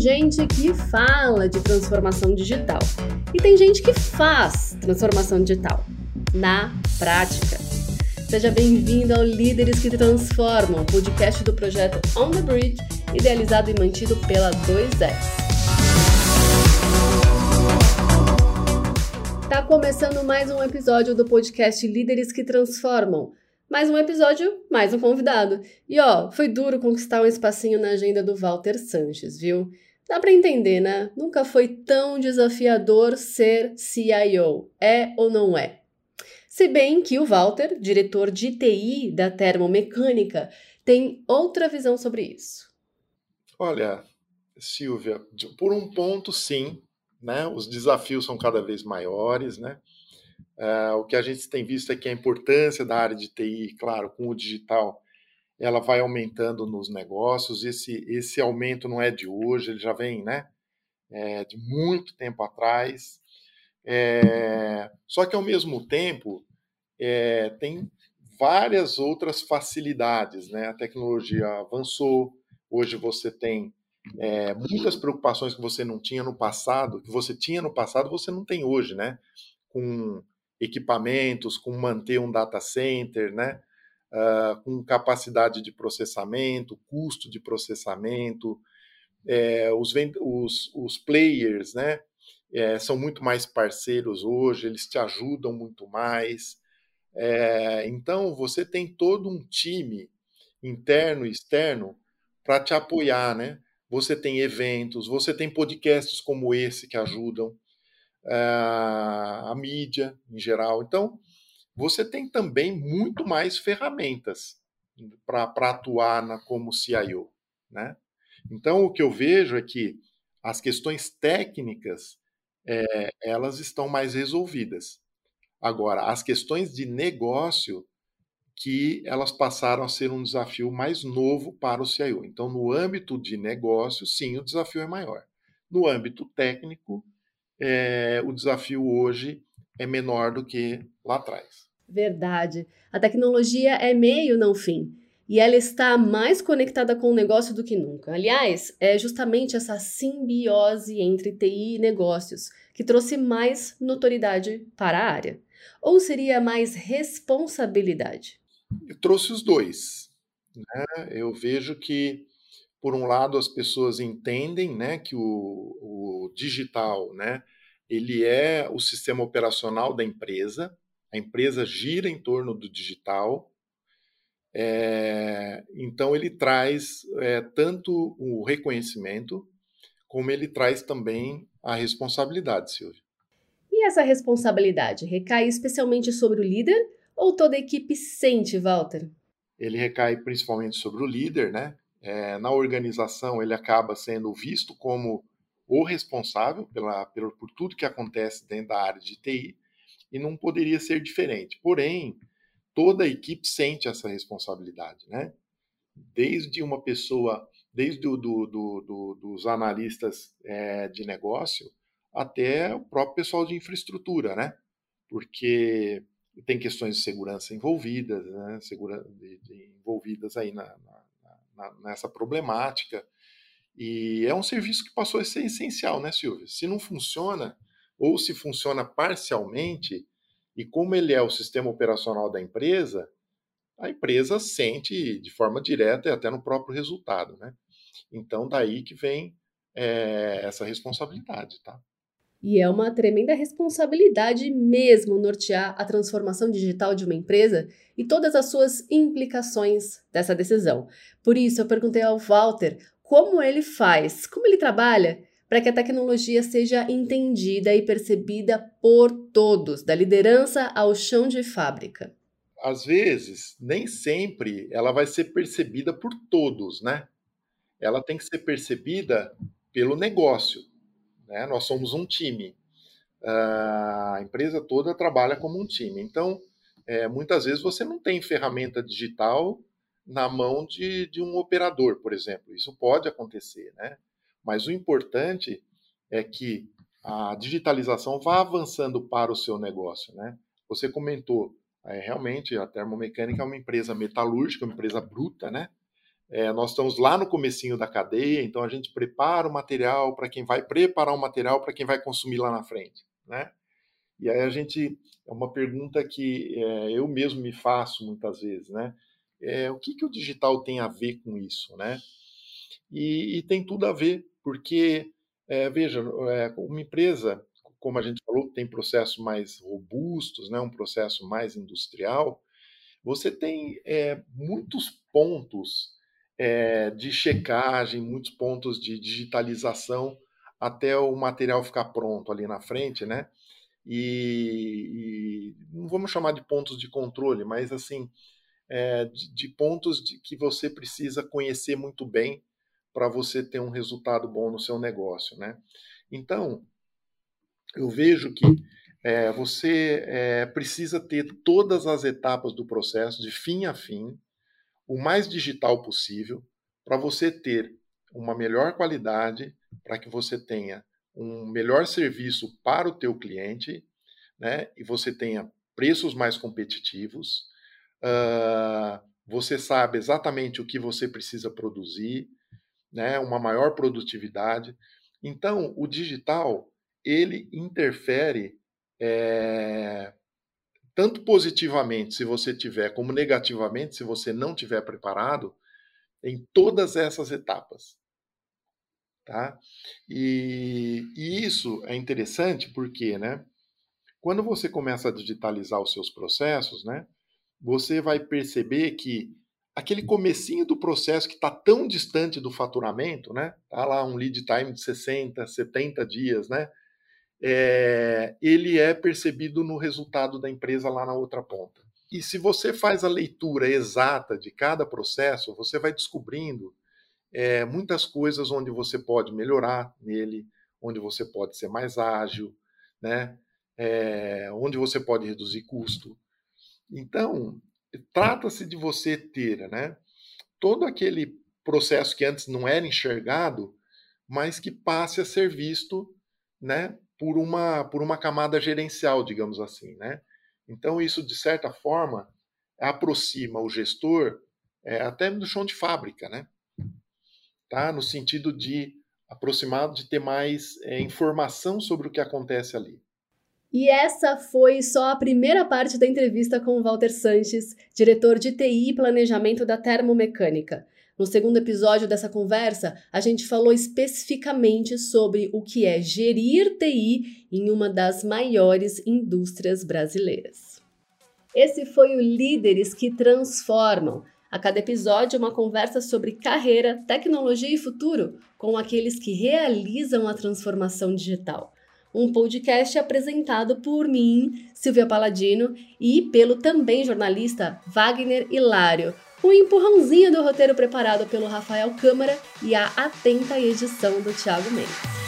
gente que fala de transformação digital e tem gente que faz transformação digital na prática. Seja bem-vindo ao Líderes que Transformam, podcast do projeto On the Bridge, idealizado e mantido pela 2S. Tá começando mais um episódio do podcast Líderes que Transformam. Mais um episódio, mais um convidado. E ó, foi duro conquistar um espacinho na agenda do Walter Sanches, viu? Dá para entender, né? Nunca foi tão desafiador ser CIO. É ou não é? Se bem que o Walter, diretor de TI da Termomecânica, tem outra visão sobre isso. Olha, Silvia, por um ponto, sim, né? Os desafios são cada vez maiores, né? Uh, o que a gente tem visto é que a importância da área de TI, claro, com o digital, ela vai aumentando nos negócios. Esse, esse aumento não é de hoje, ele já vem né, é, de muito tempo atrás. É, só que, ao mesmo tempo, é, tem várias outras facilidades. Né? A tecnologia avançou, hoje você tem é, muitas preocupações que você não tinha no passado, que você tinha no passado, você não tem hoje, né? Com equipamentos, com manter um data center, né? Uh, com capacidade de processamento, custo de processamento, é, os, os, os, players, né? É, são muito mais parceiros hoje, eles te ajudam muito mais. É, então, você tem todo um time interno e externo para te apoiar, né? Você tem eventos, você tem podcasts como esse que ajudam a mídia em geral. Então, você tem também muito mais ferramentas para atuar na, como CIO. Né? Então, o que eu vejo é que as questões técnicas é, elas estão mais resolvidas. Agora, as questões de negócio que elas passaram a ser um desafio mais novo para o CIO. Então, no âmbito de negócio, sim, o desafio é maior. No âmbito técnico, é, o desafio hoje é menor do que lá atrás. Verdade. A tecnologia é meio, não fim. E ela está mais conectada com o negócio do que nunca. Aliás, é justamente essa simbiose entre TI e negócios que trouxe mais notoriedade para a área. Ou seria mais responsabilidade? Eu trouxe os dois. Né? Eu vejo que por um lado, as pessoas entendem né, que o, o digital né, ele é o sistema operacional da empresa, a empresa gira em torno do digital, é, então ele traz é, tanto o reconhecimento, como ele traz também a responsabilidade, Silvia. E essa responsabilidade recai especialmente sobre o líder ou toda a equipe sente, Walter? Ele recai principalmente sobre o líder, né? é, na organização ele acaba sendo visto como o responsável pela, por tudo que acontece dentro da área de TI e não poderia ser diferente. Porém, toda a equipe sente essa responsabilidade, né? Desde uma pessoa, desde do, do, do, dos analistas é, de negócio até o próprio pessoal de infraestrutura, né? Porque tem questões de segurança envolvidas, né? Segura, de, de, envolvidas aí na, na nessa problemática. E é um serviço que passou a ser essencial, né, Silvia? Se não funciona, ou se funciona parcialmente, e como ele é o sistema operacional da empresa, a empresa sente de forma direta e até no próprio resultado, né? Então, daí que vem é, essa responsabilidade, tá? E é uma tremenda responsabilidade mesmo nortear a transformação digital de uma empresa e todas as suas implicações dessa decisão. Por isso, eu perguntei ao Walter como ele faz, como ele trabalha para que a tecnologia seja entendida e percebida por todos, da liderança ao chão de fábrica. Às vezes, nem sempre ela vai ser percebida por todos, né? Ela tem que ser percebida pelo negócio né? Nós somos um time. Ah, a empresa toda trabalha como um time. Então, é, muitas vezes você não tem ferramenta digital na mão de, de um operador, por exemplo. Isso pode acontecer, né? Mas o importante é que a digitalização vá avançando para o seu negócio, né? Você comentou, é, realmente a termomecânica é uma empresa metalúrgica, uma empresa bruta, né? É, nós estamos lá no comecinho da cadeia, então a gente prepara o material para quem vai preparar o material para quem vai consumir lá na frente, né? E aí a gente é uma pergunta que é, eu mesmo me faço muitas vezes, né? É, o que, que o digital tem a ver com isso, né? E, e tem tudo a ver, porque é, veja, é, uma empresa, como a gente falou, tem processos mais robustos, né? Um processo mais industrial. Você tem é, muitos pontos de checagem, muitos pontos de digitalização até o material ficar pronto ali na frente, né? E, e não vamos chamar de pontos de controle, mas assim, é, de, de, pontos de, que você precisa conhecer muito bem para você ter um resultado bom no seu negócio, né? Então, eu vejo que é, você é, precisa ter todas as etapas do processo de fim a fim, o mais digital possível para você ter uma melhor qualidade, para que você tenha um melhor serviço para o teu cliente, né? E você tenha preços mais competitivos. Uh, você sabe exatamente o que você precisa produzir, né? Uma maior produtividade. Então, o digital ele interfere é, tanto positivamente se você tiver, como negativamente se você não tiver preparado, em todas essas etapas. Tá? E, e isso é interessante porque, né, quando você começa a digitalizar os seus processos, né, você vai perceber que aquele comecinho do processo que está tão distante do faturamento, né, tá lá um lead time de 60, 70 dias, né, é, ele é percebido no resultado da empresa lá na outra ponta. E se você faz a leitura exata de cada processo, você vai descobrindo é, muitas coisas onde você pode melhorar nele, onde você pode ser mais ágil, né? É, onde você pode reduzir custo. Então, trata-se de você ter né, todo aquele processo que antes não era enxergado, mas que passe a ser visto né, por uma, por uma camada gerencial, digamos assim. Né? Então, isso, de certa forma, aproxima o gestor é, até do chão de fábrica, né? Tá? no sentido de aproximado de ter mais é, informação sobre o que acontece ali. E essa foi só a primeira parte da entrevista com o Walter Sanches, diretor de TI e Planejamento da Termomecânica. No segundo episódio dessa conversa, a gente falou especificamente sobre o que é gerir TI em uma das maiores indústrias brasileiras. Esse foi o Líderes que Transformam. A cada episódio, uma conversa sobre carreira, tecnologia e futuro com aqueles que realizam a transformação digital. Um podcast apresentado por mim, Silvia Paladino, e pelo também jornalista Wagner Hilário o empurrãozinho do roteiro preparado pelo Rafael Câmara e a atenta edição do Thiago Mendes.